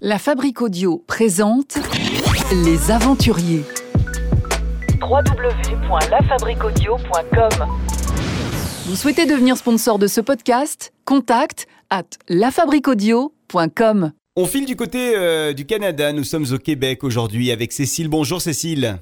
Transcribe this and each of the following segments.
La Fabrique Audio présente Les Aventuriers. www.lafabriquaudio.com Vous souhaitez devenir sponsor de ce podcast? Contact à lafabriquaudio.com. On file du côté euh, du Canada, nous sommes au Québec aujourd'hui avec Cécile. Bonjour Cécile.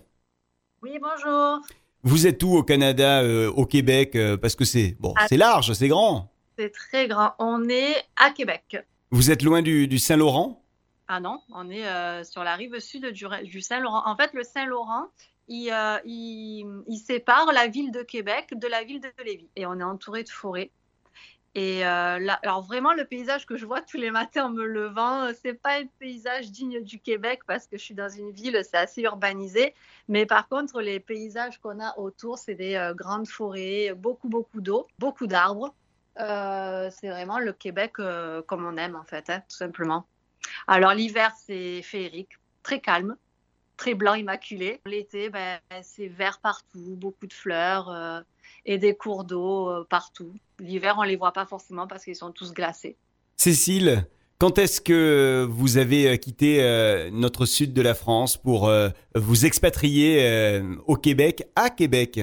Oui, bonjour. Vous êtes où au Canada, euh, au Québec euh, Parce que c'est bon, Ah. c'est large, c'est grand. C'est très grand. On est à Québec. Vous êtes loin du, du Saint-Laurent? Ah non, on est euh, sur la rive sud du, Saint-Laurent. En fait, le Saint-Laurent, il, euh, il- sépare la ville de Québec de la ville de Lévis. Et on est entouré de forêts. Et euh, là, alors vraiment, le paysage que je vois tous les matins en me levant, c'est pas un paysage digne du Québec parce que je suis dans une ville, c'est assez urbanisé. Mais par contre, les paysages qu'on a autour, c'est des grandes forêts, beaucoup, beaucoup d'eau, beaucoup d'arbres. C'est vraiment le Québec comme on aime en fait, hein, tout simplement. Alors l'hiver, c'est féerique, très calme, très blanc immaculé. L'été, ben, c'est vert partout, beaucoup de fleurs euh, et des cours d'eau euh, partout. L'hiver, on les voit pas forcément parce qu'ils sont tous glacés. Cécile, quand est-ce que vous avez euh, quitté euh, notre sud de la France pour vous expatrier au Québec, à Québec?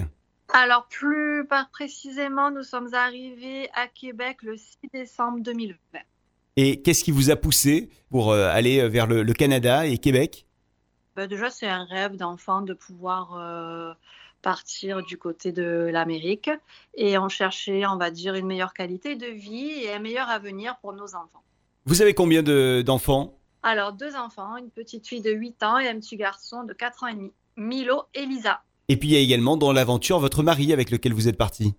Alors plus précisément, nous sommes arrivés à Québec le 6 décembre 2020. Et qu'est-ce qui vous a poussé pour euh, aller vers le, le Canada et Québec? Ben, déjà, c'est un rêve d'enfant de pouvoir euh, partir du côté de l'Amérique et on cherchait, on va dire, une meilleure qualité de vie et un meilleur avenir pour nos enfants. Vous avez combien de- d'enfants? Alors, deux enfants, une petite fille de 8 ans et un petit garçon de 4 ans et demi, Milo et Lisa. Et puis il y a également dans l'aventure votre mari avec lequel vous êtes parti?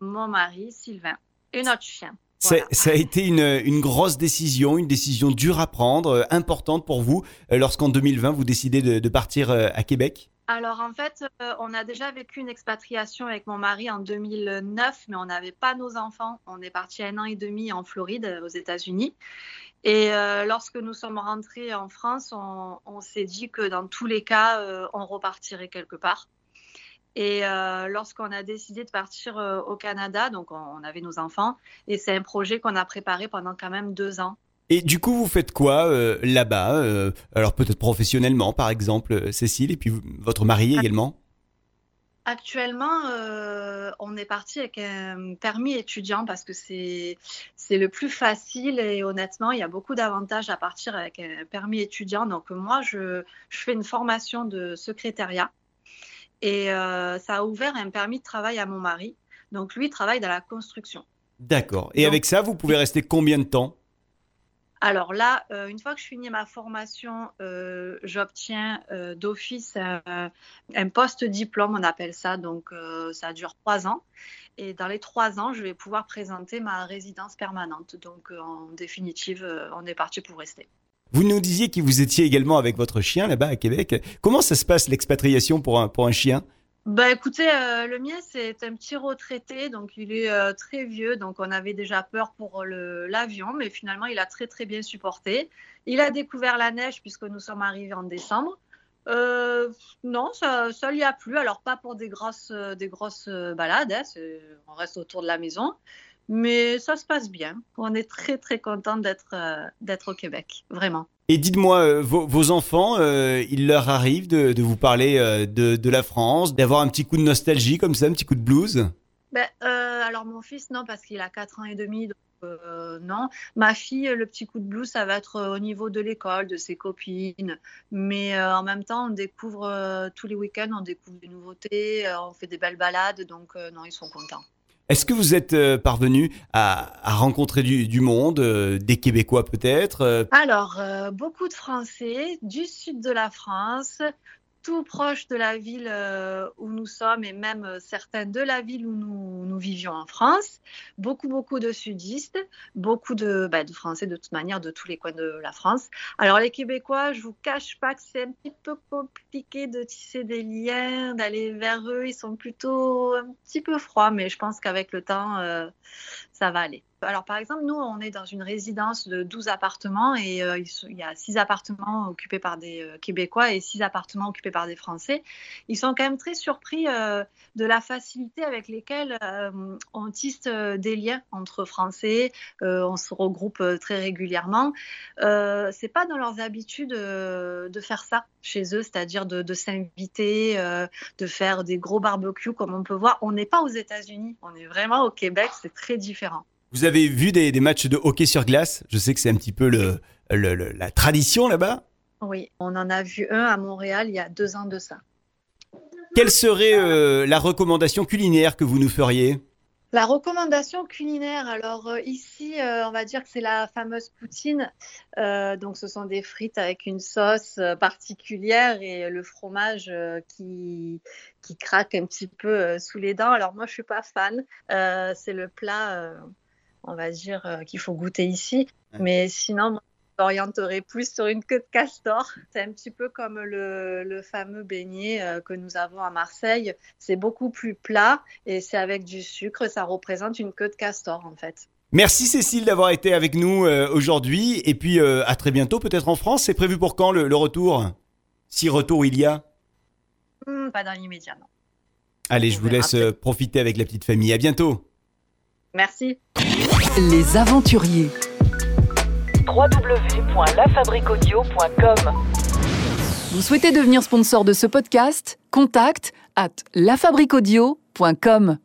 Mon mari, Sylvain, et notre chien. Ça, Voilà. ça a été une, une grosse décision, une décision dure à prendre, euh, importante pour vous, euh, lorsqu'en 2020 vous décidez de, de partir euh, à Québec. Alors en fait, euh, on a déjà vécu une expatriation avec mon mari en 2009, mais on n'avait pas nos enfants. On est parti un an et demi en Floride, aux États-Unis. Et euh, lorsque nous sommes rentrés en France, on, on s'est dit que dans tous les cas, euh, on repartirait quelque part. Et euh, lorsqu'on a décidé de partir euh, au Canada, donc on, on avait nos enfants, et c'est un projet qu'on a préparé pendant quand même deux ans. Et du coup, vous faites quoi euh, là-bas Alors peut-être professionnellement, par exemple, Cécile, et puis votre mari également? Actuellement, euh, on est parti avec un permis étudiant parce que c'est c'est le plus facile et honnêtement, il y a beaucoup d'avantages à partir avec un permis étudiant. Donc moi, je, je fais une formation de secrétariat et euh, ça a ouvert un permis de travail à mon mari. Donc lui il travaille dans la construction. D'accord. Et Donc- avec ça, vous pouvez rester combien de temps? Alors là, euh, une fois que je finis ma formation, euh, j'obtiens euh, d'office un, post-diplôme, on appelle ça. Donc, ça dure trois ans. Et dans les trois ans, je vais pouvoir présenter ma résidence permanente. Donc, en définitive, on est parti pour rester. Vous nous disiez que vous étiez également avec votre chien là-bas à Québec. Comment ça se passe l'expatriation pour un, pour un chien? Bah écoutez, euh, le mien c'est un petit retraité, donc il est euh, très vieux, donc on avait déjà peur pour l'avion, mais finalement il a très très bien supporté. Il a découvert la neige puisque nous sommes arrivés en décembre. Euh, non, ça, ça lui a plu. Alors pas pour des grosses, des grosses balades, hein, on reste autour de la maison, mais ça se passe bien. On est très très content d'être euh, d'être au Québec, vraiment. Et dites-moi, euh, vos, vos enfants, euh, il leur arrive de, de vous parler de, de la France, d'avoir un petit coup de nostalgie comme ça, un petit coup de blues? Ben, alors mon fils, non, parce qu'il a 4 ans et demi, donc euh, non. Ma fille, le petit coup de blues, ça va être au niveau de l'école, de ses copines. Mais euh, en même temps, on découvre euh, tous les week-ends, on découvre des nouveautés, on fait des belles balades, donc non, ils sont contents. Est-ce que vous êtes euh, parvenu à, rencontrer du, monde, euh, des Québécois peut-être euh, Alors, beaucoup de Français du sud de la France, tout proche de la ville euh, où nous sommes et même euh, certains de la ville où nous, nous vivions en France. Beaucoup, beaucoup de sudistes, beaucoup de, bah, de Français de toute manière de tous les coins de la France. Alors, les Québécois, je vous cache pas que c'est un petit peu compliqué de tisser des liens, d'aller vers eux. Ils sont plutôt un petit peu froids, mais je pense qu'avec le temps, euh, ça va aller. Alors, par exemple, nous, on est dans une résidence de 12 appartements et euh, il y a 6 appartements occupés par des euh, Québécois et 6 appartements occupés par des Français. Ils sont quand même très surpris euh, de la facilité avec lesquelles on tisse des liens entre Français. on se regroupe très régulièrement. C'est pas dans leurs habitudes de faire ça chez eux, c'est-à-dire de s'inviter, de faire des gros barbecues comme on peut voir. On n'est pas aux États-Unis, on est vraiment au Québec, c'est très différent. Vous avez vu des, matchs de hockey sur glace? Je sais que c'est un petit peu le, la tradition là-bas. Oui, on en a vu un à Montréal il y a deux ans de ça. Quelle serait euh, la recommandation culinaire que vous nous feriez? La recommandation culinaire, alors euh, ici, euh, on va dire que c'est la fameuse poutine. donc, ce sont des frites avec une sauce particulière et le fromage qui, qui craque un petit peu sous les dents. Alors, moi, je suis pas fan. c'est le plat on va dire, euh, qu'il faut goûter ici. Mais sinon, je m'orienterai plus sur une queue de castor. C'est un petit peu comme le, fameux beignet euh, que nous avons à Marseille. C'est beaucoup plus plat et c'est avec du sucre. Ça représente une queue de castor, en fait. Merci Cécile d'avoir été avec nous euh, aujourd'hui. Et puis à très bientôt, peut-être en France. C'est prévu pour quand le, retour? Si retour il y a? Hmm, Pas dans l'immédiat, non. Allez, je vous laisse profiter avec la petite famille. À bientôt. Merci. Les aventuriers. www.lafabriquaudio.com Vous souhaitez devenir sponsor de ce podcast? Contact à lafabriquaudio.com.